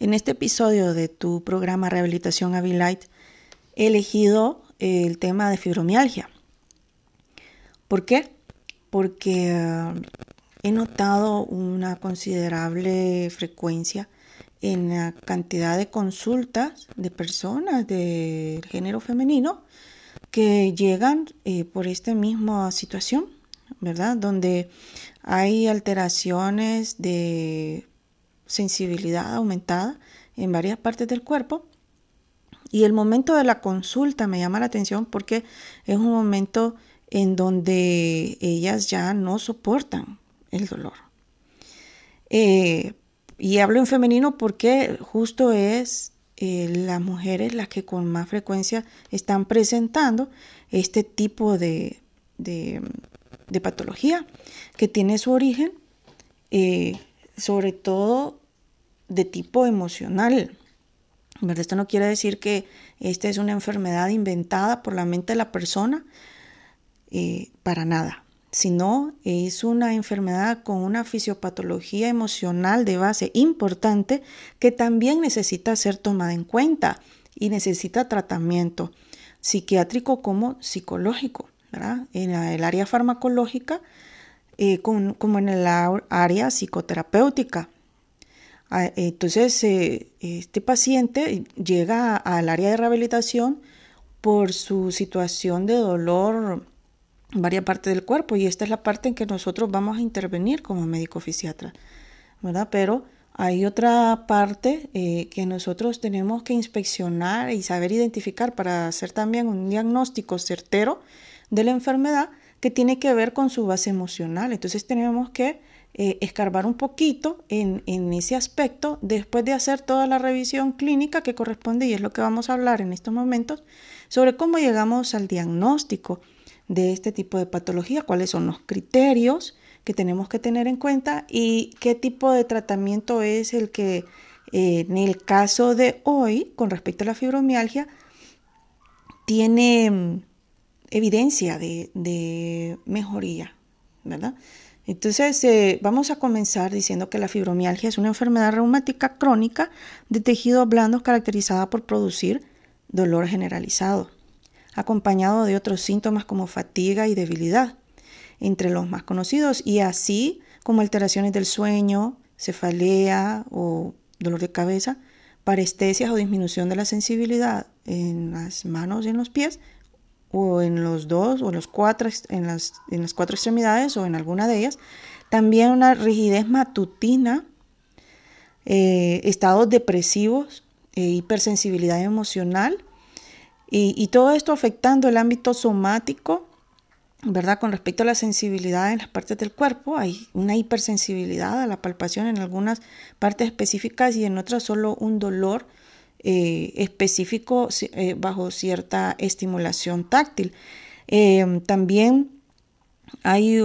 En este episodio de tu programa Rehabilitación Avilite he elegido el tema de fibromialgia. ¿Por qué? Porque eh, he notado una considerable frecuencia en la cantidad de consultas de personas del género femenino que llegan eh, por esta misma situación, ¿verdad? Donde hay alteraciones de sensibilidad aumentada en varias partes del cuerpo. Y el momento de la consulta me llama la atención porque es un momento en donde ellas ya no soportan el dolor. Eh, y hablo en femenino porque justo es eh, las mujeres las que con más frecuencia están presentando este tipo de, de, patología que tiene su origen eh, sobre todo de tipo emocional. Esto no quiere decir que esta es una enfermedad inventada por la mente de la persona, eh, para nada sino es una enfermedad con una fisiopatología emocional de base importante que también necesita ser tomada en cuenta y necesita tratamiento psiquiátrico como psicológico, en el área farmacológica eh, como en el área psicoterapéutica. Ah, entonces, eh, este paciente llega al área de rehabilitación por su situación de dolor varias partes del cuerpo y esta es la parte en que nosotros vamos a intervenir como médico fisiatra, ¿verdad? Pero hay otra parte eh, que nosotros tenemos que inspeccionar y saber identificar para hacer también un diagnóstico certero de la enfermedad que tiene que ver con su base emocional. Entonces tenemos que eh, escarbar un poquito en, en ese aspecto después de hacer toda la revisión clínica que corresponde y es lo que vamos a hablar en estos momentos sobre cómo llegamos al diagnóstico de este tipo de patología, cuáles son los criterios que tenemos que tener en cuenta y qué tipo de tratamiento es el que eh, en el caso de hoy, con respecto a la fibromialgia, tiene mm, evidencia de, mejoría, ¿verdad? Entonces, eh, vamos a comenzar diciendo que la fibromialgia es una enfermedad reumática crónica de tejidos blandos caracterizada por producir dolor generalizado acompañado de otros síntomas como fatiga y debilidad, entre los más conocidos, y así como alteraciones del sueño, cefalea o dolor de cabeza, parestesias o disminución de la sensibilidad en las manos y en los pies, o en los dos o cuatro, en las, en las cuatro extremidades o en alguna de ellas. También una rigidez matutina, eh, estados depresivos, e hipersensibilidad emocional, y, todo esto afectando el ámbito somático, ¿verdad? Con respecto a la sensibilidad en las partes del cuerpo, hay una hipersensibilidad a la palpación en algunas partes específicas y en otras solo un dolor eh, específico eh, bajo cierta estimulación táctil. Eh, también hay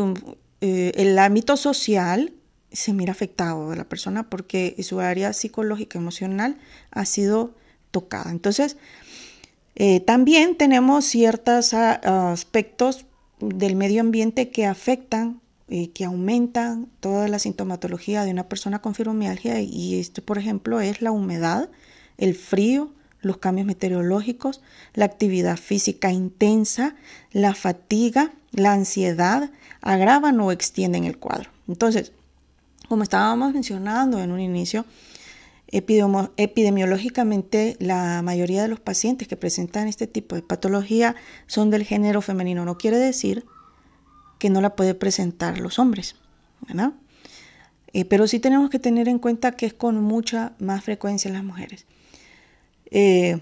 el ámbito social se mira afectado de la persona porque su área psicológica emocional ha sido tocada. Entonces, también tenemos ciertos ah, aspectos del medio ambiente que afectan, que aumentan toda la sintomatología de una persona con fibromialgia y esto, por ejemplo, es la humedad, el frío, los cambios meteorológicos, la actividad física intensa, la fatiga, la ansiedad, agravan o extienden el cuadro. Entonces, como estábamos mencionando en un inicio, Epidemiológicamente, la mayoría de los pacientes que presentan este tipo de patología son del género femenino. No quiere decir que no la puede presentar los hombres, ¿verdad? Eh, pero sí tenemos que tener en cuenta que es con mucha más frecuencia en las mujeres. Eh,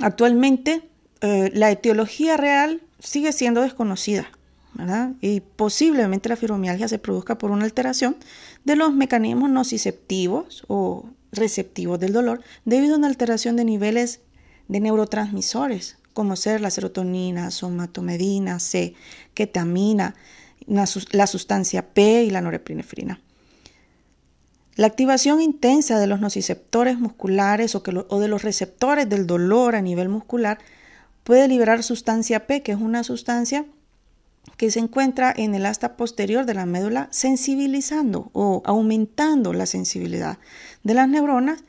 actualmente, eh, la etiología real sigue siendo desconocida. Y posiblemente la fibromialgia se produzca por una alteración de los mecanismos nociceptivos o receptivos del dolor debido a una alteración de niveles de neurotransmisores, como ser la serotonina, somatomedina, C, ketamina, la sustancia P y la norepinefrina. La activación intensa de los nociceptores musculares o, de los receptores del dolor a nivel muscular puede liberar sustancia P, que es una sustancia que se encuentra en el asta posterior de la médula sensibilizando o aumentando la sensibilidad de las neuronas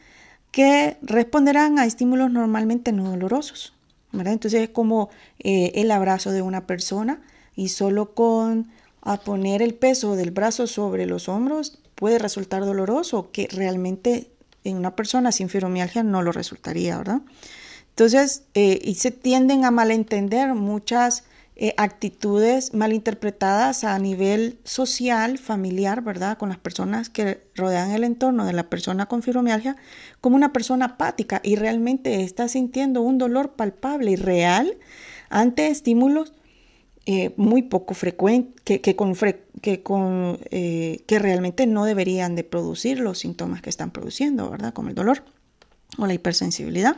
que responderán a estímulos normalmente no dolorosos. Entonces es como eh, el abrazo de una persona y solo con a poner el peso del brazo sobre los hombros puede resultar doloroso, que realmente en una persona sin fibromialgia no lo resultaría, ¿verdad? Entonces, eh, y se tienden a malentender muchas eh, actitudes malinterpretadas a nivel social, familiar, ¿verdad? Con las personas que rodean el entorno de la persona con fibromialgia como una persona apática y realmente está sintiendo un dolor palpable y real ante estímulos eh, muy poco frecuentes, que, con, que, con que realmente no deberían de producir los síntomas que están produciendo, ¿verdad? Como el dolor o la hipersensibilidad.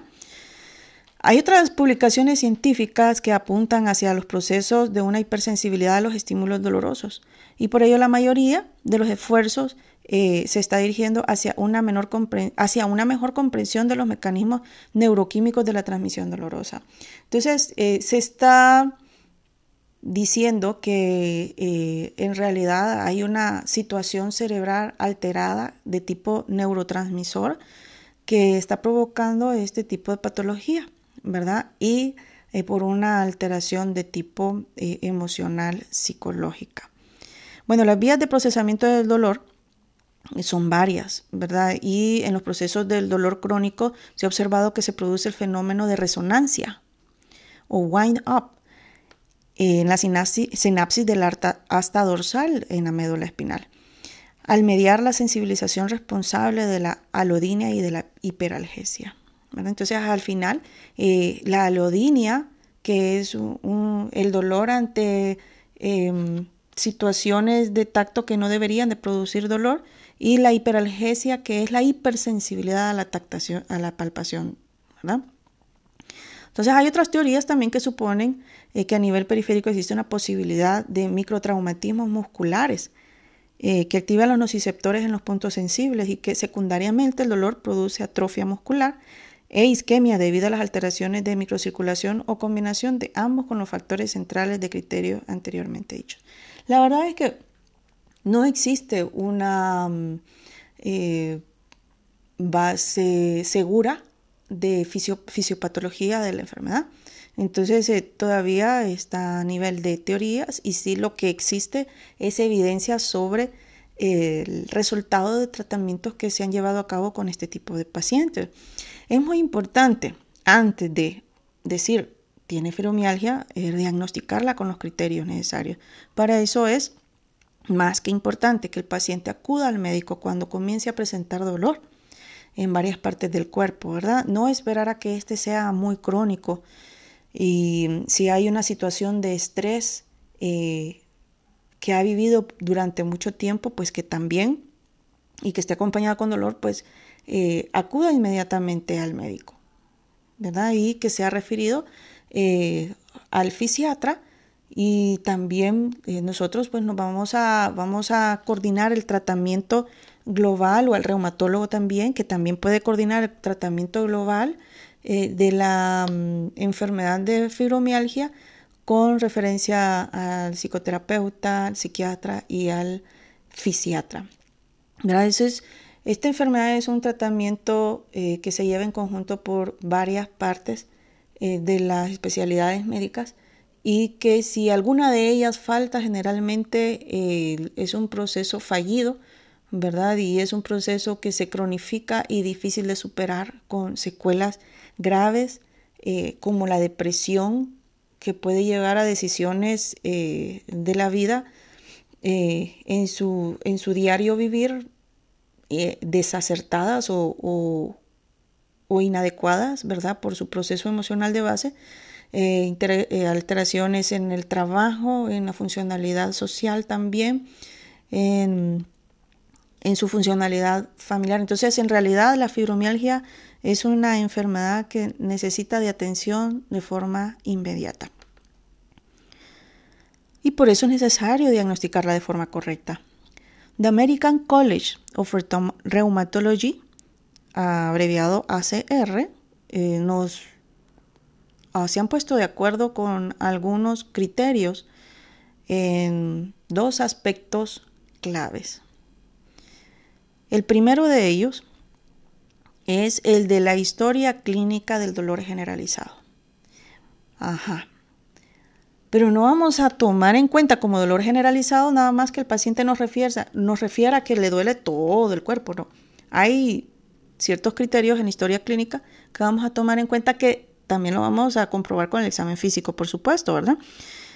Hay otras publicaciones científicas que apuntan hacia los procesos de una hipersensibilidad a los estímulos dolorosos y por ello la mayoría de los esfuerzos eh, se está dirigiendo hacia una, menor hacia una mejor comprensión de los mecanismos neuroquímicos de la transmisión dolorosa. Entonces, eh, se está diciendo que eh, en realidad hay una situación cerebral alterada de tipo neurotransmisor que está provocando este tipo de patología. ¿verdad? Y eh, por una alteración de tipo eh, emocional psicológica. Bueno, las vías de procesamiento del dolor son varias, ¿verdad? Y en los procesos del dolor crónico se ha observado que se produce el fenómeno de resonancia o wind up en la sinapsis, sinapsis del asta dorsal en la médula espinal, al mediar la sensibilización responsable de la alodinia y de la hiperalgesia. Entonces, al final, eh, la alodinia, que es el dolor ante em, situaciones de tacto que no deberían de producir dolor, y la hiperalgesia, que es la hipersensibilidad a la, tactación, a la palpación. Entonces, hay otras teorías también que suponen eh, que a nivel periférico existe una posibilidad de microtraumatismos musculares eh, que activan los nociceptores en los puntos sensibles y que secundariamente el dolor produce atrofia muscular e isquemia debido a las alteraciones de microcirculación o combinación de ambos con los factores centrales de criterio anteriormente dichos. La verdad es que no existe una mm, eh, base segura de fisiopatología de la enfermedad. Entonces eh, todavía está a nivel de teorías y sí lo que existe es evidencia sobre el resultado de tratamientos que se han llevado a cabo con este tipo de pacientes. Es muy importante, antes de decir tiene fibromialgia, diagnosticarla con los criterios necesarios. Para eso es más que importante que el paciente acuda al médico cuando comience a presentar dolor en varias partes del cuerpo, ¿verdad? No esperar a que este sea muy crónico y si hay una situación de estrés eh, que ha vivido durante mucho tiempo, pues que también y que esté acompañada con dolor, pues eh, acuda inmediatamente al médico, ¿verdad? Y que sea referido eh, al fisiatra y también nosotros pues nos vamos a, vamos a coordinar el tratamiento global o al reumatólogo también, que también puede coordinar el tratamiento global de la mm, enfermedad de fibromialgia con referencia al psicoterapeuta, al psiquiatra y al fisiatra. ¿verdad? Eso es esta enfermedad es un tratamiento eh, que se lleva en conjunto por varias partes eh, de las especialidades médicas y que si alguna de ellas falta generalmente eh, es un proceso fallido, ¿verdad? Y es un proceso que se cronifica y difícil de superar con secuelas graves como la depresión que puede llevar a decisiones de la vida en, su, en su diario vivir eh, desacertadas o, inadecuadas, ¿verdad? Por su proceso emocional de base, eh, eh, alteraciones en el trabajo, en la funcionalidad social también, en, en su funcionalidad familiar. Entonces, en realidad, la fibromialgia es una enfermedad que necesita de atención de forma inmediata. Y por eso es necesario diagnosticarla de forma correcta. The American College of Rheumatology, abreviado ACR, eh, nos ah, se han puesto de acuerdo con algunos criterios en dos aspectos claves. El primero de ellos es el de la historia clínica del dolor generalizado. Ajá. Pero no vamos a tomar en cuenta como dolor generalizado nada más que el paciente nos refiera, nos refiera a que le duele todo el cuerpo, ¿no? Hay ciertos criterios en historia clínica que vamos a tomar en cuenta que también lo vamos a comprobar con el examen físico, por supuesto, ¿verdad?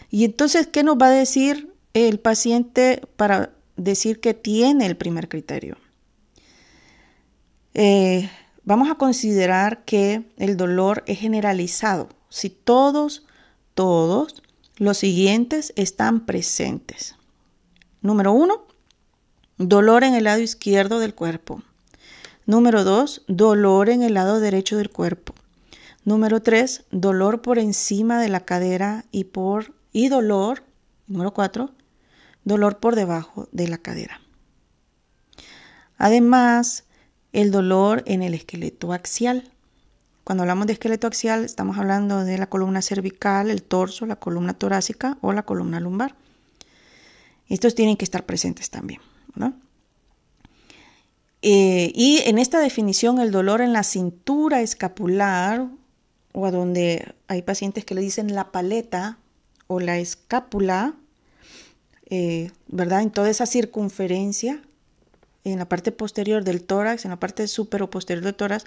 Y entonces, ¿qué nos va a decir el paciente para decir que tiene el primer criterio? Eh, vamos a considerar que el dolor es generalizado. Si todos, todos los siguientes están presentes. Número uno, dolor en el lado izquierdo del cuerpo. Número dos, dolor en el lado derecho del cuerpo. Número tres, dolor por encima de la cadera y por y dolor. Número cuatro, dolor por debajo de la cadera. Además, el dolor en el esqueleto axial. Cuando hablamos de esqueleto axial, estamos hablando de la columna cervical, el torso, la columna torácica o la columna lumbar. Estos tienen que estar presentes también. Eh, y en esta definición, el dolor en la cintura escapular, o a donde hay pacientes que le dicen la paleta o la escápula, eh, ¿verdad? En toda esa circunferencia en la parte posterior del tórax, en la parte supero posterior del tórax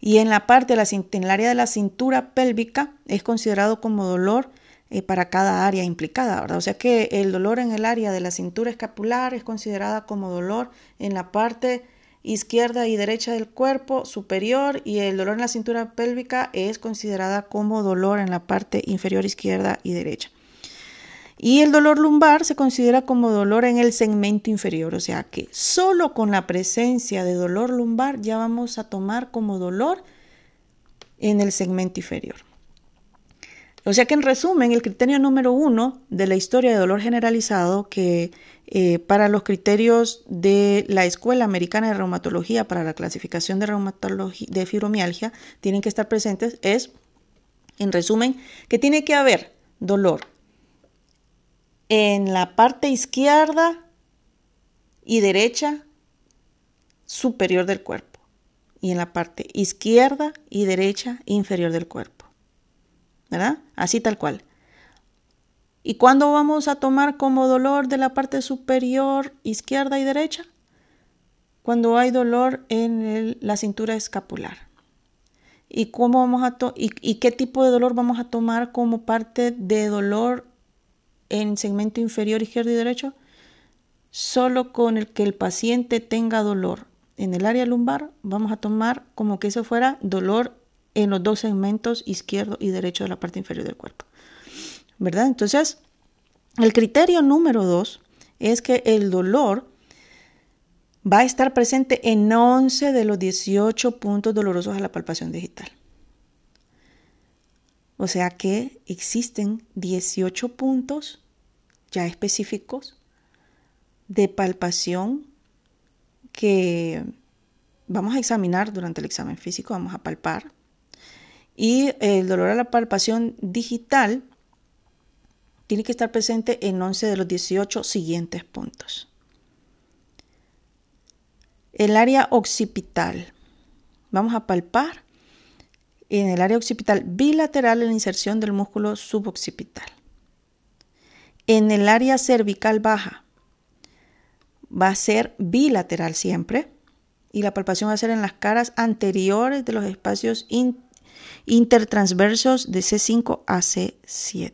y en la parte de la, en el área de la cintura pélvica es considerado como dolor eh, para cada área implicada, ¿verdad? O sea que el dolor en el área de la cintura escapular es considerada como dolor en la parte izquierda y derecha del cuerpo superior y el dolor en la cintura pélvica es considerada como dolor en la parte inferior izquierda y derecha. Y el dolor lumbar se considera como dolor en el segmento inferior, o sea que solo con la presencia de dolor lumbar ya vamos a tomar como dolor en el segmento inferior. O sea que en resumen, el criterio número uno de la historia de dolor generalizado, que eh, para los criterios de la Escuela Americana de Reumatología para la clasificación de, reumatología, de fibromialgia, tienen que estar presentes, es, en resumen, que tiene que haber dolor en la parte izquierda y derecha superior del cuerpo y en la parte izquierda y derecha inferior del cuerpo. ¿Verdad? Así tal cual. ¿Y cuándo vamos a tomar como dolor de la parte superior izquierda y derecha? Cuando hay dolor en la cintura escapular. ¿Y, cómo vamos a y qué tipo de dolor vamos a tomar como parte de dolor en segmento inferior izquierdo y derecho, solo con el que el paciente tenga dolor en el área lumbar, vamos a tomar como que eso fuera dolor en los dos segmentos izquierdo y derecho de la parte inferior del cuerpo. ¿Verdad? Entonces, el criterio número dos es que el dolor va a estar presente en 11 de los 18 puntos dolorosos a la palpación digital. O sea que existen 18 puntos ya específicos de palpación que vamos a examinar durante el examen físico, vamos a palpar. Y el dolor a la palpación digital tiene que estar presente en 11 de los 18 siguientes puntos. El área occipital. Vamos a palpar en el área occipital bilateral la inserción del músculo suboccipital. En el área cervical baja va a ser bilateral siempre y la palpación va a ser en las caras anteriores de los espacios intertransversos de C5 a C7.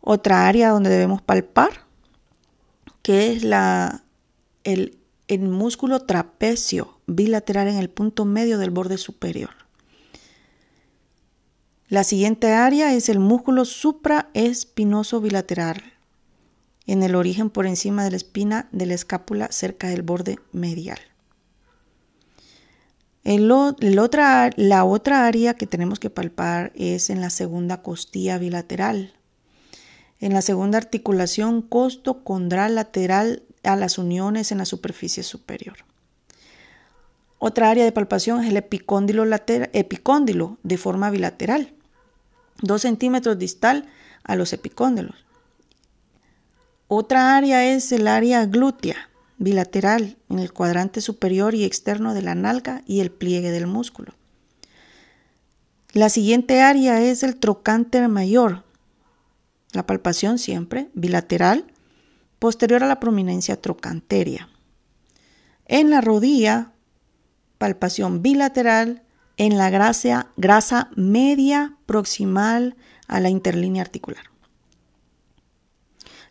Otra área donde debemos palpar, que es la, el el músculo trapecio bilateral en el punto medio del borde superior. La siguiente área es el músculo supraespinoso bilateral, en el origen por encima de la espina de la escápula cerca del borde medial. otra, la otra área que tenemos que palpar es en la segunda costilla bilateral, en la segunda articulación costo-condral lateral a las uniones en la superficie superior. Otra área de palpación es el epicóndilo, epicóndilo de forma bilateral, 2 centímetros distal a los epicóndilos. Otra área es el área glútea, bilateral en el cuadrante superior y externo de la nalga y el pliegue del músculo. La siguiente área es el trocánter mayor. La palpación siempre bilateral, posterior a la prominencia trocanteria. En la rodilla, palpación bilateral en la grasa, grasa media proximal a la interlínea articular.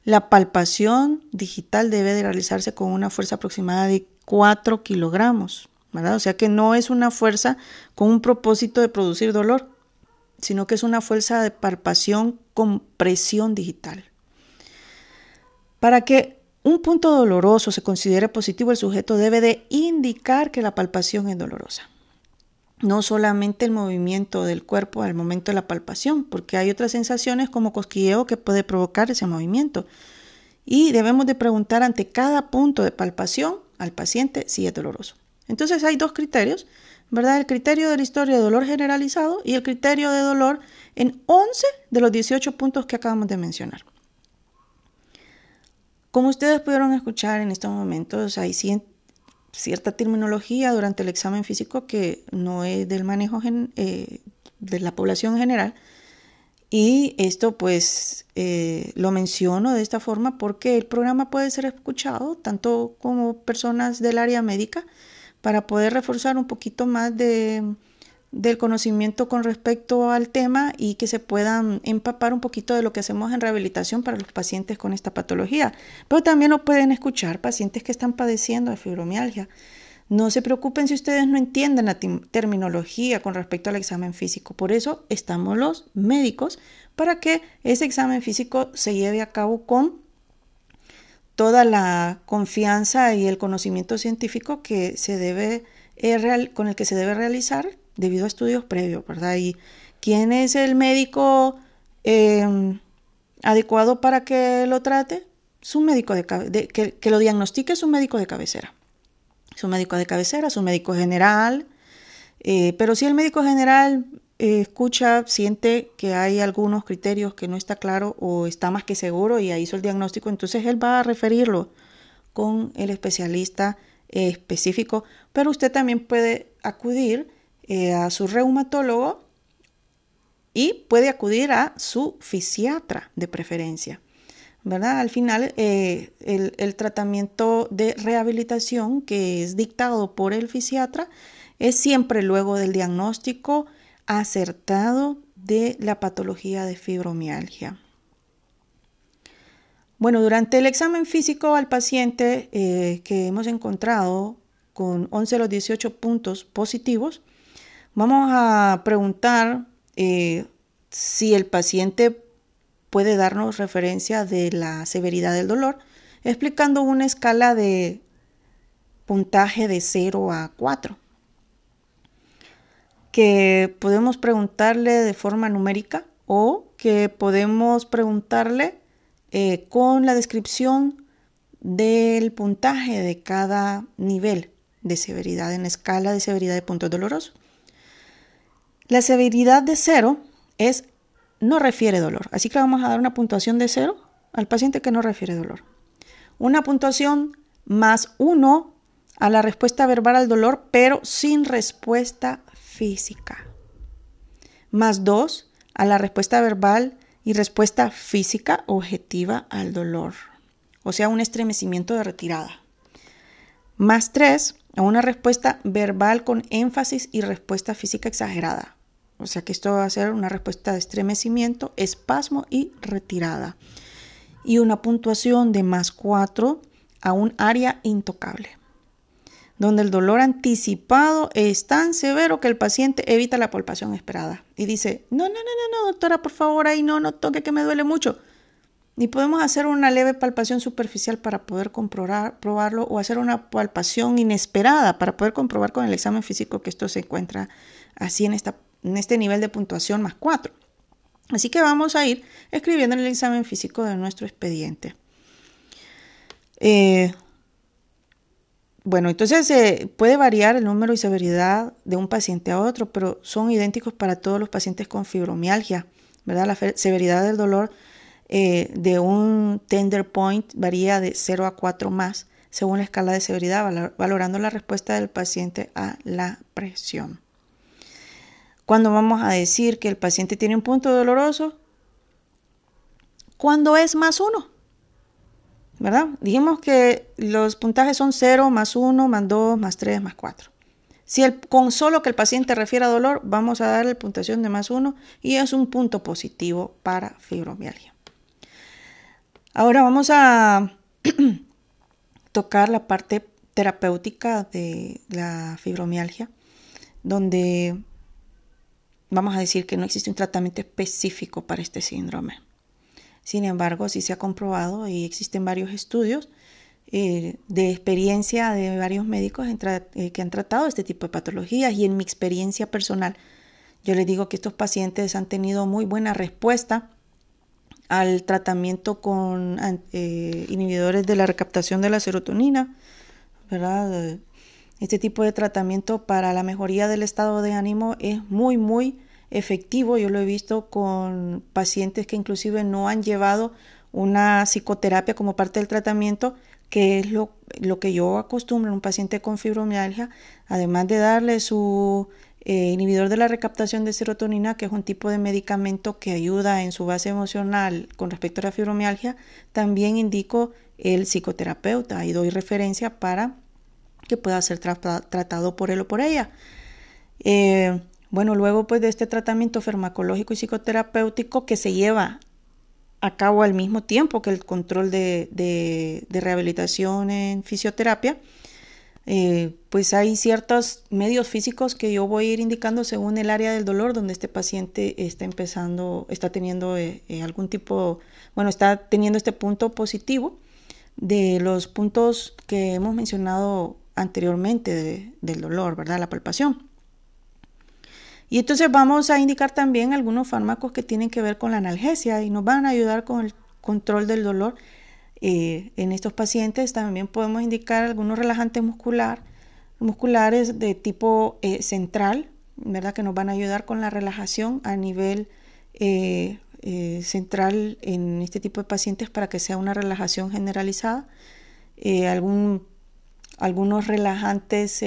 La palpación digital debe de realizarse con una fuerza aproximada de 4 kilogramos. O sea que no es una fuerza con un propósito de producir dolor, sino que es una fuerza de palpación con presión digital. Para que un punto doloroso se considere positivo, el sujeto debe de indicar que la palpación es dolorosa no solamente el movimiento del cuerpo al momento de la palpación, porque hay otras sensaciones como cosquilleo que puede provocar ese movimiento. Y debemos de preguntar ante cada punto de palpación al paciente si es doloroso. Entonces hay dos criterios, ¿verdad? El criterio de la historia de dolor generalizado y el criterio de dolor en 11 de los 18 puntos que acabamos de mencionar. Como ustedes pudieron escuchar en estos momentos, hay cierta terminología durante el examen físico que no es del manejo eh, de la población general. Y esto pues eh, lo menciono de esta forma porque el programa puede ser escuchado tanto como personas del área médica para poder reforzar un poquito más de, del conocimiento con respecto al tema y que se puedan empapar un poquito de lo que hacemos en rehabilitación para los pacientes con esta patología. Pero también lo pueden escuchar pacientes que están padeciendo de fibromialgia. No se preocupen si ustedes no entienden la terminología con respecto al examen físico. Por eso estamos los médicos para que ese examen físico se lleve a cabo con toda la confianza y el conocimiento científico que se debe, eh, con el que se debe realizar debido a estudios previos, ¿verdad? Y quién es el médico em, adecuado para que lo trate, su médico de, que, lo diagnostique su médico de cabecera. Su médico de cabecera, su médico general. Eh, pero si el médico general eh, escucha, siente que hay algunos criterios que no está claro o está más que seguro y hizo el diagnóstico, entonces él va a referirlo con el especialista específico, pero usted también puede acudir eh, a su reumatólogo y puede acudir a su fisiatra de preferencia. ¿verdad? Al final, eh, el, tratamiento de rehabilitación que es dictado por el fisiatra es siempre luego del diagnóstico acertado de la patología de fibromialgia. Bueno, durante el examen físico al paciente eh, que hemos encontrado con 11 de los 18 puntos positivos, Vamos a preguntar eh, si el paciente puede darnos referencia de la severidad del dolor, explicando una escala de puntaje de 0 a 4, que podemos preguntarle de forma numérica o que podemos preguntarle eh, con la descripción del puntaje de cada nivel de severidad en escala de severidad de puntos dolorosos. La severidad de cero es no refiere dolor, así que vamos a dar una puntuación de cero al paciente que no refiere dolor. Una puntuación más uno a la respuesta verbal al dolor, pero sin respuesta física. Más dos a la respuesta verbal y respuesta física objetiva al dolor, o sea, un estremecimiento de retirada. Más tres a una respuesta verbal con énfasis y respuesta física exagerada. O sea que esto va a ser una respuesta de estremecimiento, espasmo y retirada. Y una puntuación de más 4 a un área intocable, donde el dolor anticipado es tan severo que el paciente evita la palpación esperada y dice, no, no, no, no, no, doctora, por favor, ahí no, no toque que me duele mucho. Y podemos hacer una leve palpación superficial para poder comprobar, probarlo o hacer una palpación inesperada para poder comprobar con el examen físico que esto se encuentra así en esta en este nivel de puntuación más 4. Así que vamos a ir escribiendo en el examen físico de nuestro expediente. Eh, bueno, entonces eh, puede variar el número y severidad de un paciente a otro, pero son idénticos para todos los pacientes con fibromialgia, ¿verdad? La severidad del dolor eh, de un tender point varía de 0 a 4 más según la escala de severidad, valorando la respuesta del paciente a la presión. Cuando vamos a decir que el paciente tiene un punto doloroso, cuando es más uno, ¿verdad? Dijimos que los puntajes son 0, más 1, más 2, más 3, más 4. Si el, con solo que el paciente refiera puntuación vamos a darle puntuación de más 1 y es un punto positivo para fibromialgia. Ahora vamos a tocar la parte terapéutica de la fibromialgia, donde vamos a decir que no existe un tratamiento específico para este síndrome. Sin embargo, sí se ha comprobado y existen varios estudios eh, de experiencia de varios médicos eh, que han tratado este tipo de patologías y en mi experiencia personal, yo les digo que estos pacientes han tenido muy buena respuesta al tratamiento con eh, inhibidores de la recaptación de la serotonina, ¿verdad? Este tipo de tratamiento para la mejoría del estado de ánimo es muy, muy efectivo. Yo lo he visto con pacientes que inclusive no han llevado una psicoterapia como parte del tratamiento, que es lo, lo que yo acostumbro en un paciente con fibromialgia, además de darle su eh, inhibidor de la recaptación de serotonina, que es un tipo de medicamento que ayuda en su base emocional con respecto a la fibromialgia, también indico el psicoterapeuta y doy referencia para que pueda ser tratado por él o por ella. Eh, bueno, luego pues de este tratamiento farmacológico y psicoterapéutico que se lleva a cabo al mismo tiempo que el control de, rehabilitación en fisioterapia, eh, pues hay ciertos medios físicos que yo voy a ir indicando según el área del dolor donde este paciente está empezando, está teniendo eh, algún tipo, bueno, está teniendo este punto positivo de los puntos que hemos mencionado anteriormente del dolor, ¿verdad? La palpación. Y entonces vamos a indicar también algunos fármacos que tienen que ver con la analgesia y nos van a ayudar con el control del dolor eh, en estos pacientes también podemos indicar algunos relajantes muscular, musculares de tipo eh, central, ¿verdad? que nos van a ayudar con la relajación a nivel eh, central en este tipo de pacientes para que sea una relajación generalizada. Algún, algunos relajantes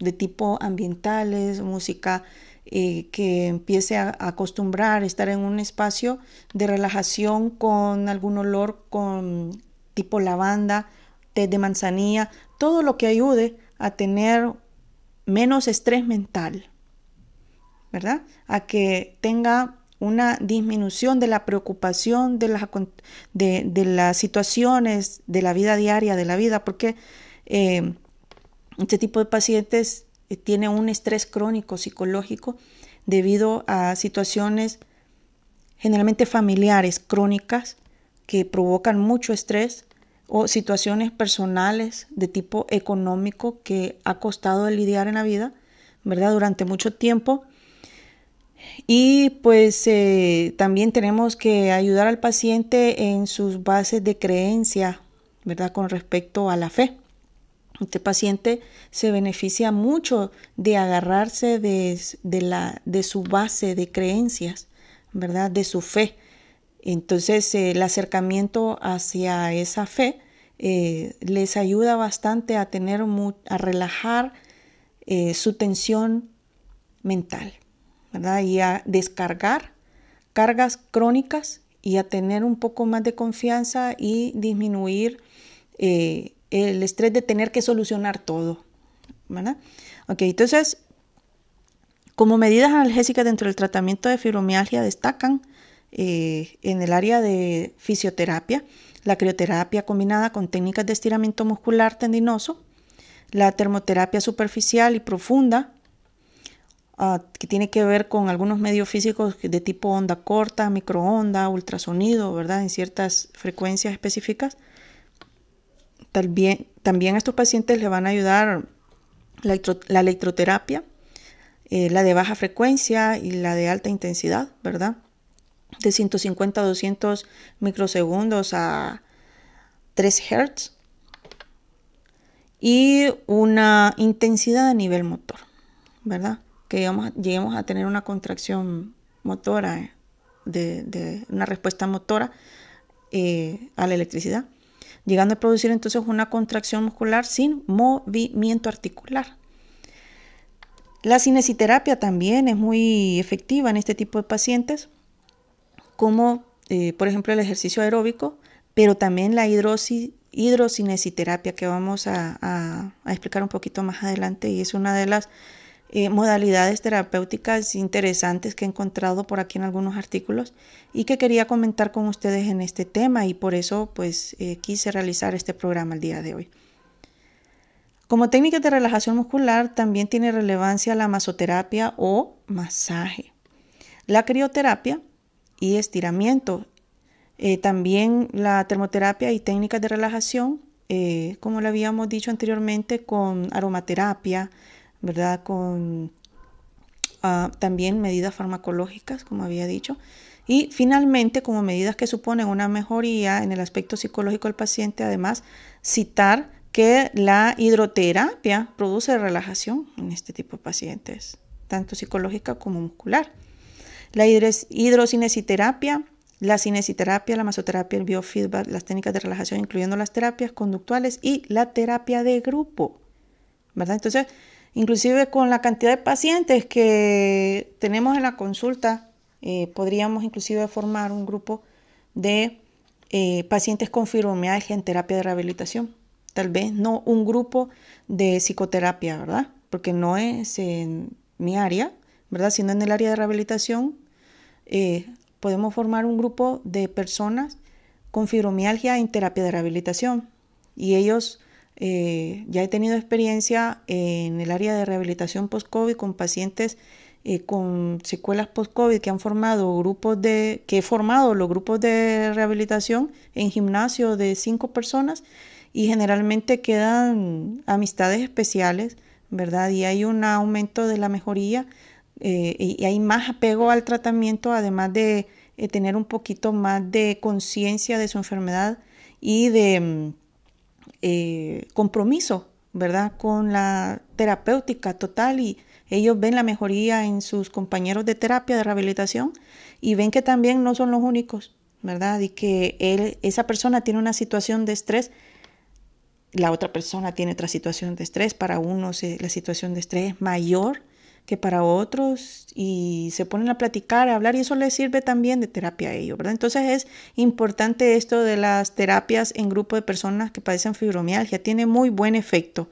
de tipo ambientales, música eh, que empiece a, acostumbrar estar en un espacio de relajación con algún olor con tipo lavanda, té de manzanilla, todo lo que ayude a tener menos estrés mental, ¿verdad? A que tenga una disminución de la preocupación de las, de, las situaciones de la vida diaria, de la vida, porque eh, este tipo de pacientes eh, tiene un estrés crónico psicológico debido a situaciones generalmente familiares crónicas que provocan mucho estrés o situaciones personales de tipo económico que ha costado lidiar en la vida, ¿verdad? Durante mucho tiempo. Y pues eh, también tenemos que ayudar al paciente en sus bases de creencia, ¿verdad? Con respecto a la fe. Este paciente se beneficia mucho de agarrarse de, la, de su base de creencias, ¿verdad? De su fe. Entonces, el acercamiento hacia esa fe eh, les ayuda bastante a tener, a relajar eh, su tensión mental, Y a descargar cargas crónicas y a tener un poco más de confianza y disminuir eh, el estrés de tener que solucionar todo. ¿verdad? Ok, entonces, como medidas analgésicas dentro del tratamiento de fibromialgia destacan eh, en el área de fisioterapia, la crioterapia combinada con técnicas de estiramiento muscular tendinoso, la termoterapia superficial y profunda, ah, que tiene que ver con algunos medios físicos de tipo onda corta, microonda, ultrasonido, ¿verdad? En ciertas frecuencias específicas, también, también a estos pacientes le van a ayudar la, electroterapia, eh, la de baja frecuencia y la de alta intensidad, ¿verdad? De 150 a 200 microsegundos a 3 Hz. Y una intensidad a nivel motor, ¿verdad? Que lleguemos, a tener una contracción motora, de, una respuesta motora eh, a la electricidad. llegando a producir entonces una contracción muscular sin movimiento articular. La cinesiterapia también es muy efectiva en este tipo de pacientes, como eh, por ejemplo el ejercicio aeróbico, pero también la hidrocinesiterapia que vamos a, explicar un poquito más adelante y es una de las eh, modalidades terapéuticas interesantes que he encontrado por aquí en algunos artículos y que quería comentar con ustedes en este tema y por eso pues eh, quise realizar este programa el día de hoy. Como técnica de relajación muscular también tiene relevancia la masoterapia o masaje. La crioterapia y estiramiento. Eh, también la termoterapia y técnicas de relajación, como lo habíamos dicho anteriormente, con aromaterapia, ¿verdad? Con ah, también medidas farmacológicas, como había dicho. Y finalmente, como medidas que suponen una mejoría en el aspecto psicológico del paciente, además, citar que la hidroterapia produce relajación en este tipo de pacientes, tanto psicológica como muscular. La hidrocinesiterapia, la cinesiterapia, la masoterapia, el biofeedback, las técnicas de relajación, incluyendo las terapias conductuales y la terapia de grupo. ¿verdad? Entonces, Inclusive con la cantidad de pacientes que tenemos en la consulta, eh, podríamos inclusive formar un grupo de eh, pacientes con fibromialgia en terapia de rehabilitación. Tal vez no un grupo de psicoterapia, ¿verdad? Porque no es en mi área, ¿verdad? Sino en el área de rehabilitación, eh, podemos formar un grupo de personas con fibromialgia en terapia de rehabilitación. Y ellos eh, ya he tenido experiencia en el área de rehabilitación post-COVID con pacientes eh, con secuelas post-COVID que han formado grupos de, que he formado los grupos de rehabilitación en gimnasio de cinco personas y generalmente quedan amistades especiales, ¿verdad? Y hay un aumento de la mejoría eh, y hay más apego al tratamiento, además de tener un poquito más de conciencia de su enfermedad y de mm, eh, compromiso, ¿verdad? Con la terapéutica total y ellos ven la mejoría en sus compañeros de terapia, de rehabilitación y ven que también no son los únicos, ¿verdad? Y que él, esa persona tiene una situación de estrés, la otra persona tiene otra situación de estrés, para unos la situación de estrés es mayor que para otros y se ponen a platicar, a hablar y eso les sirve también de terapia a ellos, ¿verdad? Entonces es importante esto de las terapias en grupo de personas que padecen fibromialgia, tiene muy buen efecto.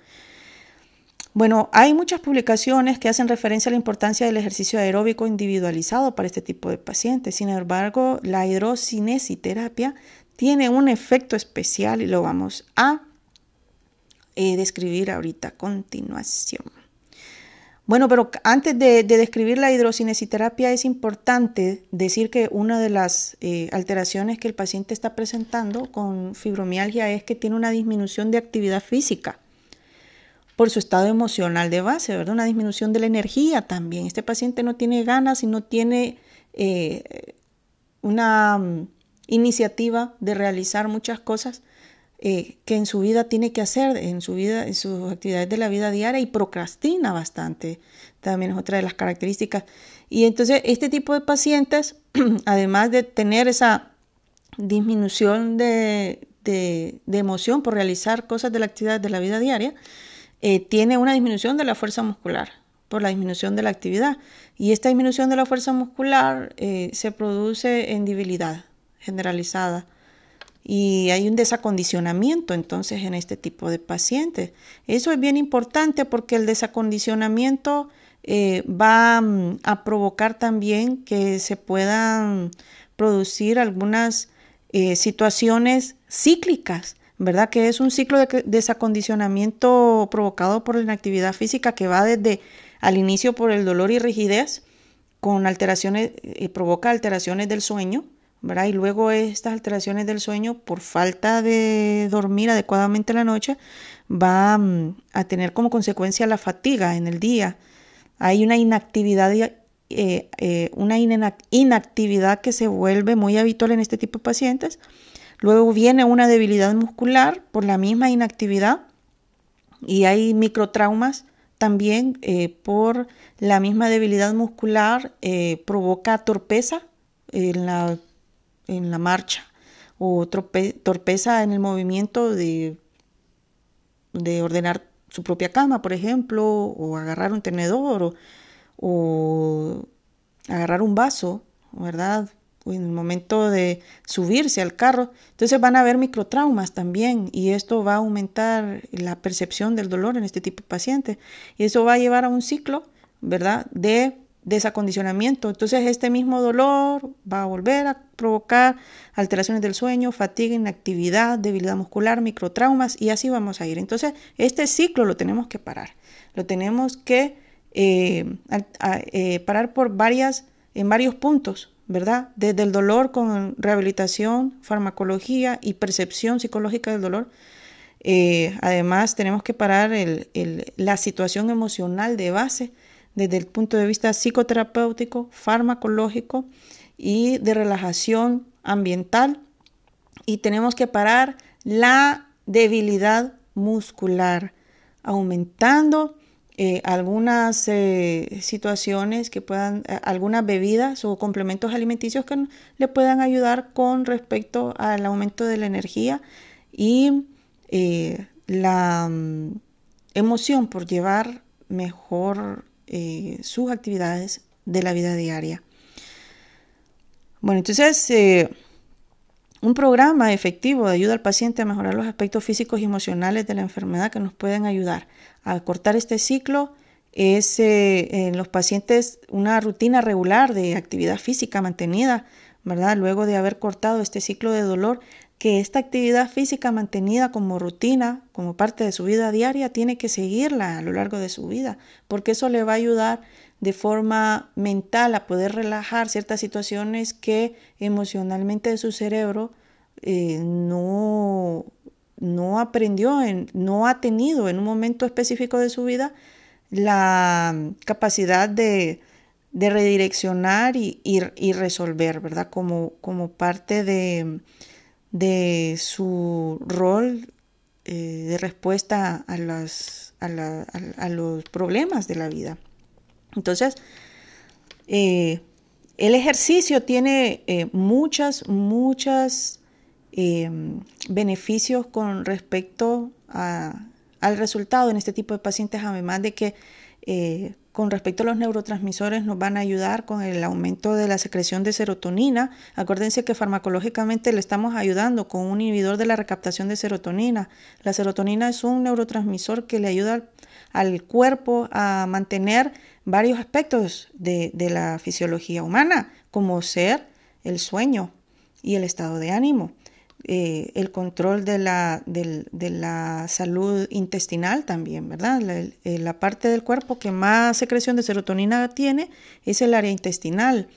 Bueno, hay muchas publicaciones que hacen referencia a la importancia del ejercicio aeróbico individualizado para este tipo de pacientes. Sin embargo, la hidrocinesiterapia tiene un efecto especial y lo vamos a eh, describir ahorita a continuación. Bueno, pero antes de, describir la hidrocinesiterapia es importante decir que una de las eh, alteraciones que el paciente está presentando con fibromialgia es que tiene una disminución de actividad física por su estado emocional de base, ¿verdad? Una disminución de la energía también. Este paciente no tiene ganas y no tiene eh, una mm, iniciativa de realizar muchas cosas eh, que en su vida tiene que hacer, en su vida, en sus actividades de la vida diaria y procrastina bastante. También es otra de las características. Y entonces este tipo de pacientes, además de tener esa disminución de, de, emoción por realizar cosas de la actividad de la vida diaria, eh, tiene una disminución de la fuerza muscular por la disminución de la actividad. Y esta disminución de la fuerza muscular eh, se produce en debilidad generalizada y hay un desacondicionamiento entonces en este tipo de pacientes. Eso es bien importante porque el desacondicionamiento eh, va mm, a provocar también que se puedan producir algunas eh, situaciones cíclicas, ¿verdad? Que es un ciclo de desacondicionamiento provocado por la inactividad física que va desde al inicio por el dolor y rigidez, con alteraciones, eh, provoca alteraciones del sueño, y luego estas alteraciones del sueño por falta de dormir adecuadamente la noche va mm, a tener como consecuencia la fatiga en el día. Hay una inactividad, eh, eh, una inactividad que se vuelve muy habitual en este tipo de pacientes. Luego viene una debilidad muscular por la misma inactividad y hay microtraumas también eh, por la misma debilidad muscular provoca torpeza en la en la marcha o torpeza en el movimiento de, de ordenar su propia cama, por ejemplo, o agarrar un tenedor o, agarrar un vaso, ¿verdad? O en el momento de subirse al carro. Entonces van a haber microtraumas también y esto va a aumentar la percepción del dolor en este tipo de pacientes. Y eso va a llevar a un ciclo, ¿verdad? De desacondicionamiento. Entonces este mismo dolor va a volver a provocar alteraciones del sueño, fatiga, inactividad, debilidad muscular, microtraumas y así vamos a ir. Entonces este ciclo lo tenemos que parar. Lo tenemos que eh, eh, parar por varias, en varios puntos, ¿verdad? Desde el dolor con rehabilitación, farmacología y percepción psicológica del dolor. Eh, además tenemos que parar la situación emocional de base desde el punto de vista psicoterapéutico, farmacológico y de relajación ambiental. Y tenemos que parar la debilidad muscular, aumentando eh, algunas eh, situaciones que puedan, eh, algunas bebidas o complementos alimenticios que le puedan ayudar con respecto al aumento de la energía y la mm, emoción por llevar mejor eh, sus actividades de la vida diaria. Bueno, entonces, eh, un programa efectivo de ayuda al paciente a mejorar los aspectos físicos y emocionales de la enfermedad que nos pueden ayudar a cortar este ciclo es eh, en los pacientes una rutina regular de actividad física mantenida, ¿verdad? Luego de haber cortado este ciclo de dolor, que esta actividad física mantenida como rutina, como parte de su vida diaria, tiene que seguirla a lo largo de su vida, porque eso le va a ayudar de forma mental a poder relajar ciertas situaciones que emocionalmente su cerebro eh, no, no aprendió, en, no ha tenido en un momento específico de su vida la capacidad de, de redireccionar y, y, resolver, ¿verdad? Como, como parte de, de su rol eh, de respuesta a, las, a, los problemas de la vida. Entonces, eh, el ejercicio tiene eh, muchas, muchas beneficios con respecto al resultado en este tipo de pacientes, además de que con respecto a los neurotransmisores nos van a ayudar con el aumento de la secreción de serotonina. Acuérdense que farmacológicamente le estamos ayudando con un inhibidor de la recaptación de serotonina. La serotonina es un neurotransmisor que le ayuda al cuerpo a mantener varios aspectos de, de la fisiología humana, como ser el sueño y el estado de ánimo. Eh, el control de la, de, la, salud intestinal también, ¿verdad? Eh, la, parte del cuerpo que más secreción de serotonina tiene es el área intestinal.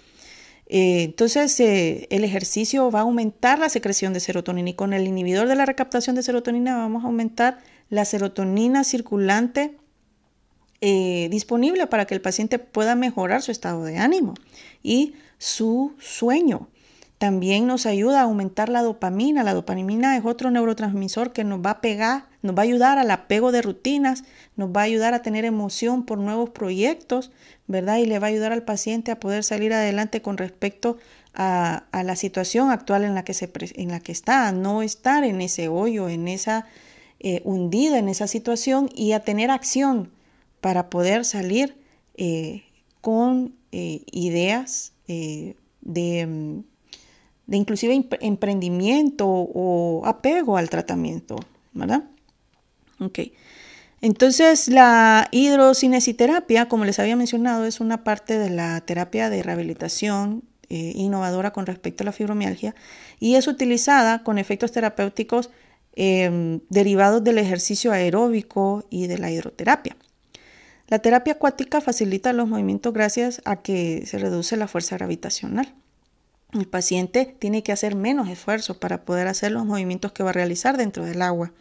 Eh, entonces, el ejercicio va a aumentar la secreción de serotonina y con el inhibidor de la recaptación de serotonina vamos a aumentar la serotonina circulante disponible para que el paciente pueda mejorar su estado de ánimo y su sueño. También nos ayuda a aumentar la dopamina. La dopamina es otro neurotransmisor que nos va a pegar, nos va a ayudar al apego de rutinas, nos va a ayudar a tener emoción por nuevos proyectos, ¿verdad? Y le va a ayudar al paciente a poder salir adelante con respecto a, la situación actual en la, que se, en la que está, a no estar en ese hoyo, en esa eh, hundida, en esa situación y a tener acción para poder salir eh, con eh, ideas de mm, de inclusive emprendimiento o apego al tratamiento, ¿verdad? Ok. Entonces, la hidrocinesiterapia, como les había mencionado, es una parte de la terapia de rehabilitación eh, innovadora con respecto a la fibromialgia y es utilizada con efectos terapéuticos em, derivados del ejercicio aeróbico y de la hidroterapia. La terapia acuática facilita los movimientos gracias a que se reduce la fuerza gravitacional. El paciente tiene que hacer menos esfuerzo para poder hacer los movimientos que va a realizar dentro del agua.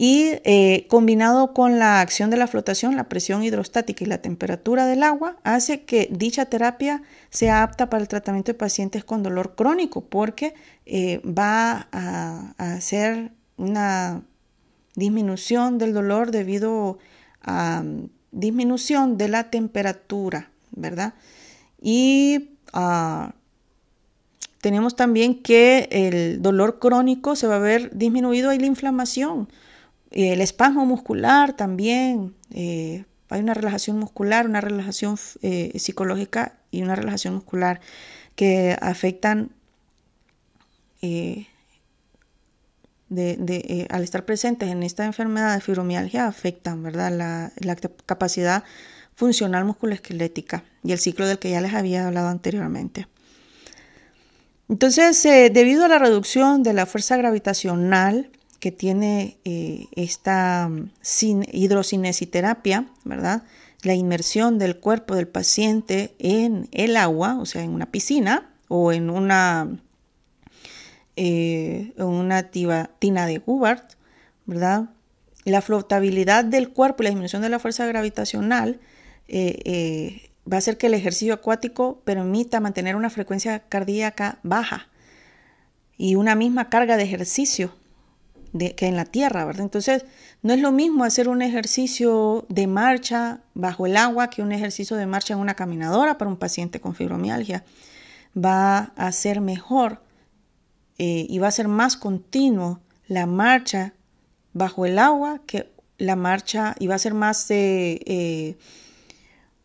Y eh, combinado con la acción de la flotación, la presión hidrostática y la temperatura del agua, hace que dicha terapia sea apta para el tratamiento de pacientes con dolor crónico, porque eh, va a, hacer una disminución del dolor debido a disminución de la temperatura, ¿verdad? Y a ah, tenemos también que el dolor crónico se va a ver disminuido y la inflamación. El espasmo muscular también. Eh, hay una relajación muscular, una relajación eh, psicológica y una relajación muscular que afectan eh, de, al estar presentes en esta enfermedad de fibromialgia afectan ¿verdad? La, la capacidad funcional musculoesquelética y el ciclo del que ya les había hablado anteriormente. Entonces, eh, debido a la reducción de la fuerza gravitacional que tiene eh, esta mm, hidrocinesiterapia, ¿verdad? La inmersión del cuerpo del paciente en el agua, o sea, en una piscina o en una, eh, una tina de Hubbard, ¿verdad? La flotabilidad del cuerpo y la disminución de la fuerza gravitacional va a hacer que el ejercicio acuático permita mantener una frecuencia cardíaca baja y una misma carga de ejercicio que en la tierra, ¿verdad? Entonces, no es lo mismo hacer un ejercicio de marcha bajo el agua que un ejercicio de marcha en una caminadora para un paciente con fibromialgia. Va a ser mejor eh, y va a ser más continuo la marcha bajo el agua que la marcha y va a ser más eh, eh,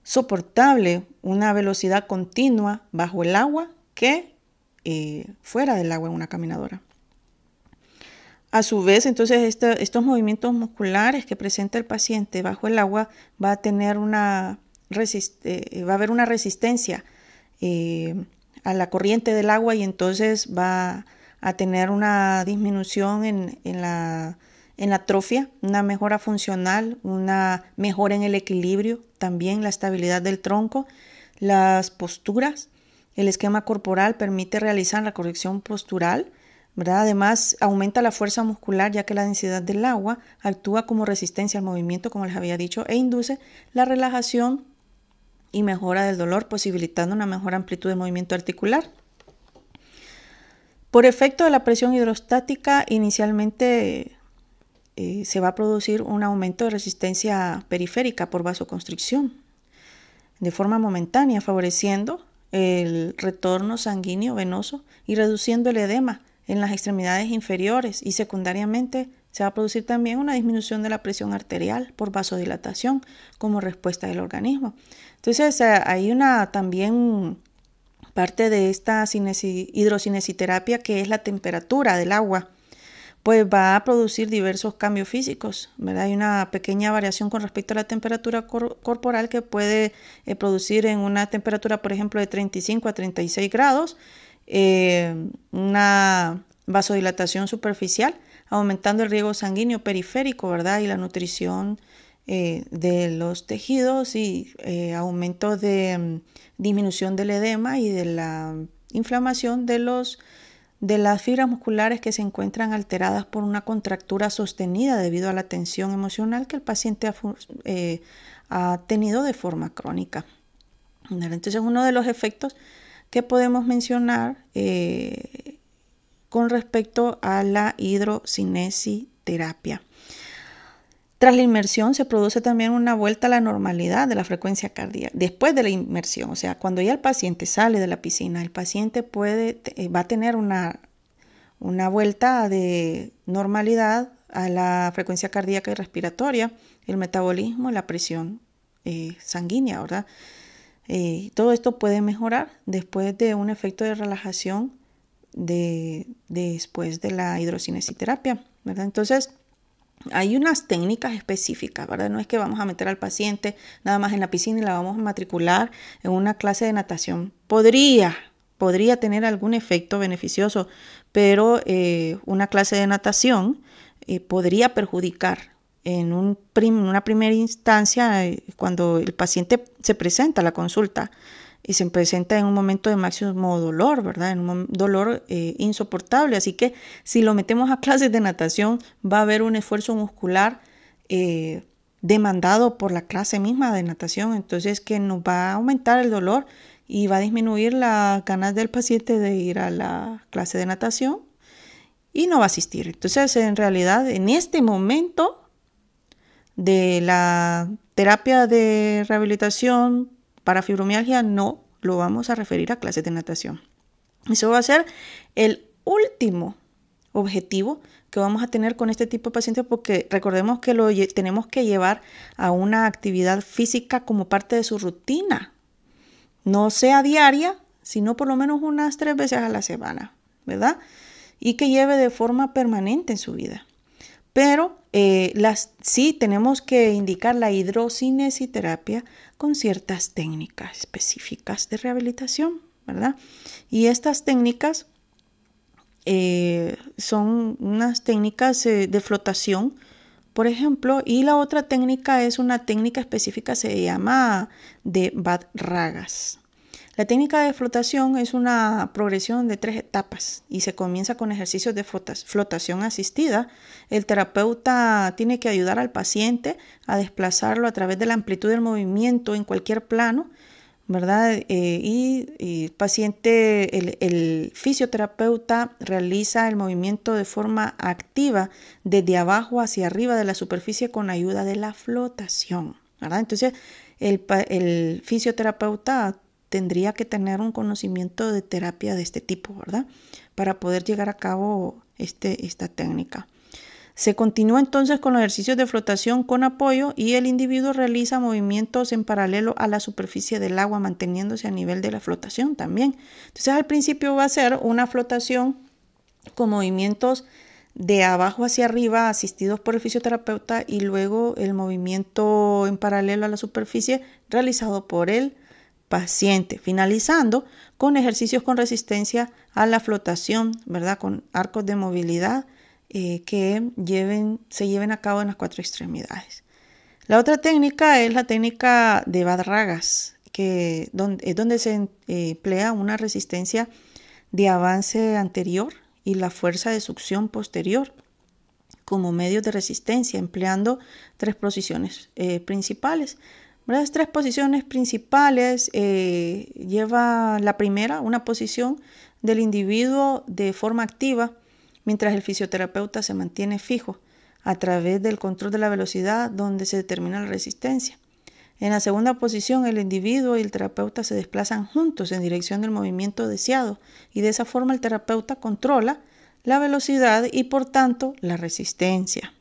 soportable una velocidad continua bajo el agua que eh, fuera del agua en una caminadora. A su vez, entonces estos movimientos musculares que presenta el paciente bajo el agua va a tener una eh, va a haber una resistencia eh, a la corriente del agua y entonces va a tener una disminución en la en la atrofia, una mejora funcional, una mejora en el equilibrio, también la estabilidad del tronco, las posturas. El esquema corporal permite realizar la corrección postural, ¿verdad? Además, aumenta la fuerza muscular ya que la densidad del agua actúa como resistencia al movimiento, como les había dicho, e induce la relajación y mejora del dolor, posibilitando una mejor amplitud de movimiento articular. Por efecto de la presión hidrostática, inicialmente eh, se va a producir un aumento de resistencia periférica por vasoconstricción de forma momentánea, favoreciendo el retorno sanguíneo venoso y reduciendo el edema en las extremidades inferiores y secundariamente se va a producir también una disminución de la presión arterial por vasodilatación como respuesta del organismo. Entonces eh, hay una también parte de esta hidrocinesiterapia que es la temperatura del agua pues va a producir diversos cambios físicos. ¿verdad? Hay una pequeña variación con respecto a la temperatura corporal que puede eh, producir en una temperatura, por ejemplo, de 35 a 36 grados, eh, una vasodilatación superficial, aumentando el riego sanguíneo periférico, ¿verdad? Y la nutrición eh, de los tejidos y aumento de mm, disminución del edema y de la inflamación de los de las fibras musculares que se encuentran alteradas por una contractura sostenida debido a la tensión emocional que el paciente ha, eh, tenido de forma crónica. Entonces, uno de los efectos que podemos mencionar eh, con respecto a la hidrocinesiterapia. Tras la inmersión se produce también una vuelta a la normalidad de la frecuencia cardíaca. Después de la inmersión, o sea, cuando ya el paciente sale de la piscina, el paciente puede, eh, va a tener una, una vuelta de normalidad a la frecuencia cardíaca y respiratoria, el metabolismo, la presión eh, sanguínea, ¿verdad? Eh, todo esto puede mejorar después de un efecto de relajación de, después de la hidrocinesiterapia, ¿verdad? Entonces, hay unas técnicas específicas, ¿verdad? No es que vamos a meter al paciente nada más en la piscina y la vamos a matricular en una clase de natación. Podría, podría tener algún efecto beneficioso, pero eh, una clase de natación eh, podría perjudicar en un una primera instancia eh, cuando el paciente se presenta a la consulta y se presenta en un momento de máximo dolor, ¿verdad? En un dolor eh, insoportable. Así que si lo metemos a clases de natación, va a haber un esfuerzo muscular eh, demandado por la clase misma de natación, entonces que nos va a aumentar el dolor y va a disminuir las ganas del paciente de ir a la clase de natación y no va a asistir. Entonces, en realidad, en este momento de la terapia de rehabilitación para fibromialgia no lo vamos a referir a clases de natación. Eso va a ser el último objetivo que vamos a tener con este tipo de pacientes porque recordemos que lo tenemos que llevar a una actividad física como parte de su rutina. No sea diaria, sino por lo menos unas tres veces a la semana, ¿verdad? Y que lleve de forma permanente en su vida. Pero eh, las, sí tenemos que indicar la hidrocinesiterapia con ciertas técnicas específicas de rehabilitación, ¿verdad? Y estas técnicas eh, son unas técnicas eh, de flotación, por ejemplo, y la otra técnica es una técnica específica, se llama de Bad Ragas. La técnica de flotación es una progresión de tres etapas y se comienza con ejercicios de flotación asistida. El terapeuta tiene que ayudar al paciente a desplazarlo a través de la amplitud del movimiento en cualquier plano ¿verdad? Eh, y, el paciente, el, fisioterapeuta realiza el movimiento de forma activa desde abajo hacia arriba de la superficie con ayuda de la flotación, ¿verdad? Entonces, el fisioterapeuta tendría que tener un conocimiento de terapia de este tipo, ¿verdad? Para poder llegar a cabo este, esta técnica. Se continúa entonces con los ejercicios de flotación con apoyo y el individuo realiza movimientos en paralelo a la superficie del agua, manteniéndose a nivel de la flotación también. Entonces al principio va a ser una flotación con movimientos de abajo hacia arriba asistidos por el fisioterapeuta y luego el movimiento en paralelo a la superficie realizado por el paciente, finalizando con ejercicios con resistencia a la flotación, ¿verdad? Con arcos de movilidad eh, que lleven, se lleven a cabo en las cuatro extremidades. La otra técnica es la técnica de Badragas, que donde, es donde se eh, emplea una resistencia de avance anterior y la fuerza de succión posterior como medios de resistencia, empleando tres posiciones eh, principales. Las tres posiciones principales lleva la primera, una posición del individuo de forma activa, mientras el fisioterapeuta se mantiene fijo a través del control de la velocidad donde se determina la resistencia. En la segunda posición, el individuo y el terapeuta se desplazan juntos en dirección del movimiento deseado y de esa forma el terapeuta controla la velocidad y por tanto la resistencia.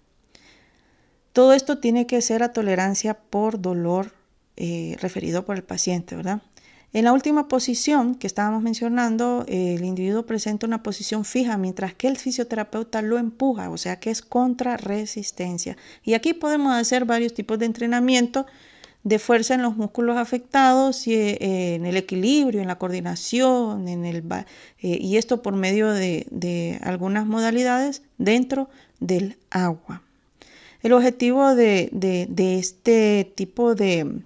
Todo esto tiene que ser a tolerancia por dolor eh, referido por el paciente, ¿verdad? En la última posición que estábamos mencionando, el individuo presenta una posición fija, mientras que el fisioterapeuta lo empuja, o sea que es contrarresistencia. Y aquí podemos hacer varios tipos de entrenamiento de fuerza en los músculos afectados y eh, en el equilibrio, en la coordinación, en el, eh, y esto por medio de, algunas modalidades dentro del agua. El objetivo de este tipo de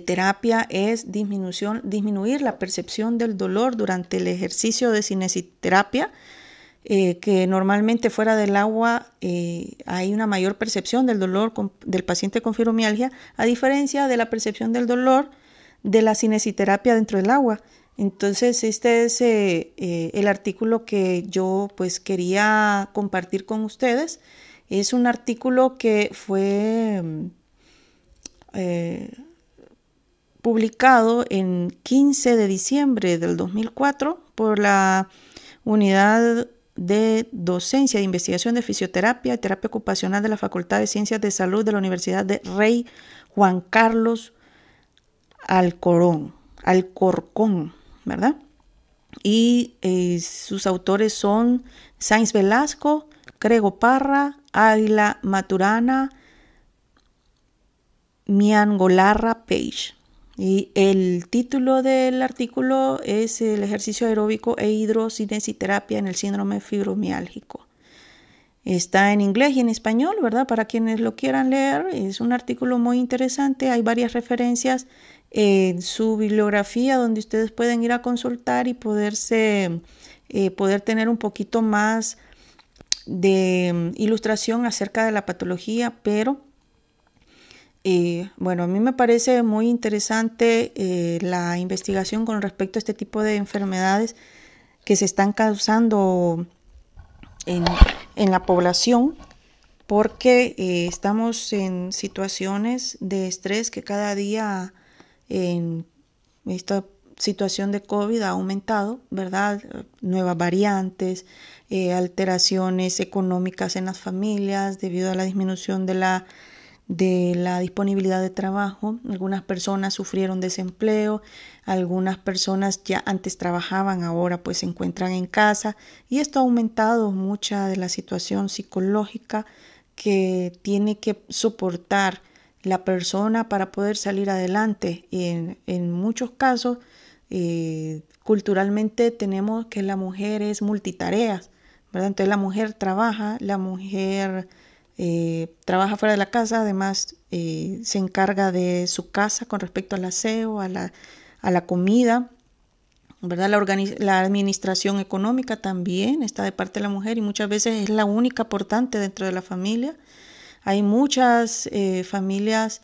terapia es disminuir la percepción del dolor durante el ejercicio de cinesiterapia, eh, que normalmente fuera del agua eh, hay una mayor percepción del dolor del paciente con fibromialgia, a diferencia de la percepción del dolor de la cinesiterapia dentro del agua. Entonces, este es eh, el artículo que yo pues quería compartir con ustedes. Es un artículo que fue publicado en 15 de diciembre del 2004 por la Unidad de Docencia e Investigación de Fisioterapia y Terapia Ocupacional de la Facultad de Ciencias de Salud de la Universidad de Rey Juan Carlos Alcorón, Alcorcón, ¿verdad? Y eh, sus autores son Sainz Velasco, Crego Parra, Águila Maturana, Miangolarra Page. Y el título del artículo es el ejercicio aeróbico e hidrocinesiterapia en el síndrome fibromiálgico. Está en inglés y en español, ¿verdad? Para quienes lo quieran leer, es un artículo muy interesante. Hay varias referencias en su bibliografía donde ustedes pueden ir a consultar y poderse, eh, poder tener un poquito más de mm, ilustración acerca de la patología, pero y bueno, a mí me parece muy interesante eh, la investigación con respecto a este tipo de enfermedades que se están causando en, la población porque eh, estamos en situaciones de estrés que cada día en esta situación de COVID ha aumentado, ¿verdad? Nuevas variantes, eh, alteraciones económicas en las familias debido a la disminución de la, de la disponibilidad de trabajo. Algunas personas sufrieron desempleo, algunas personas ya antes trabajaban, ahora pues se encuentran en casa y esto ha aumentado mucha de la situación psicológica que tiene que soportar la persona para poder salir adelante. Y en, en muchos casos, eh, culturalmente tenemos que la mujer es multitareas entonces la mujer trabaja, la mujer eh, trabaja fuera de la casa, además eh, se encarga de su casa con respecto al aseo, a la, a la comida, ¿verdad? La, la administración económica también está de parte de la mujer y muchas veces es la única aportante dentro de la familia. Hay muchas familias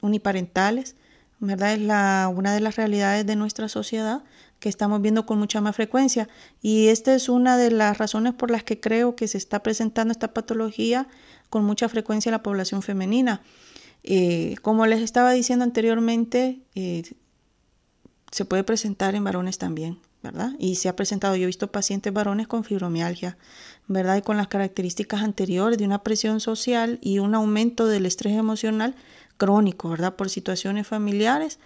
uniparentales, ¿verdad? Es la, una de las realidades de nuestra sociedad que estamos viendo con mucha más frecuencia. Y esta es una de las razones por las que creo que se está presentando esta patología con mucha frecuencia en la población femenina. Eh, como les estaba diciendo anteriormente, eh, se puede presentar en varones también, ¿verdad? Y se ha presentado, yo he visto pacientes varones con fibromialgia, ¿verdad? Y con las características anteriores de una presión social y un aumento del estrés emocional crónico, ¿verdad? Por situaciones familiares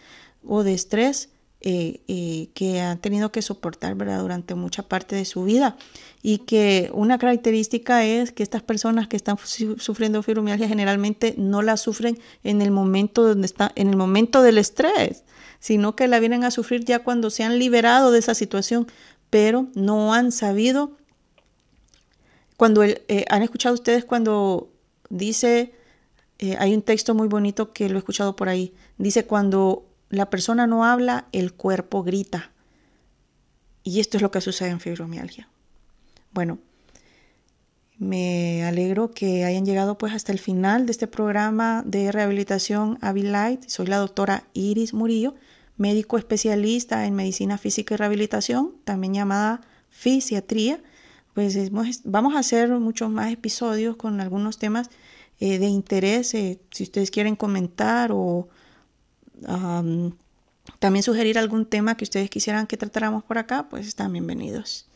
o de estrés eh, eh, que han tenido que soportar ¿verdad? durante mucha parte de su vida y que una característica es que estas personas que están sufriendo fibromialgia generalmente no la sufren en el momento donde está en el momento del estrés sino que la vienen a sufrir ya cuando se han liberado de esa situación pero no han sabido cuando eh, han escuchado ustedes cuando dice hay un texto muy bonito que lo he escuchado por ahí dice cuando la persona no habla, el cuerpo grita. Y esto es lo que sucede en fibromialgia. Bueno, me alegro que hayan llegado pues hasta el final de este programa de rehabilitación Abilite. Soy la doctora Iris Murillo, médico especialista en medicina física y rehabilitación, también llamada fisiatría. Pues vamos a hacer muchos más episodios con algunos temas eh, de interés. Eh, si ustedes quieren comentar o también sugerir algún tema que ustedes quisieran que tratáramos por acá, pues están bienvenidos.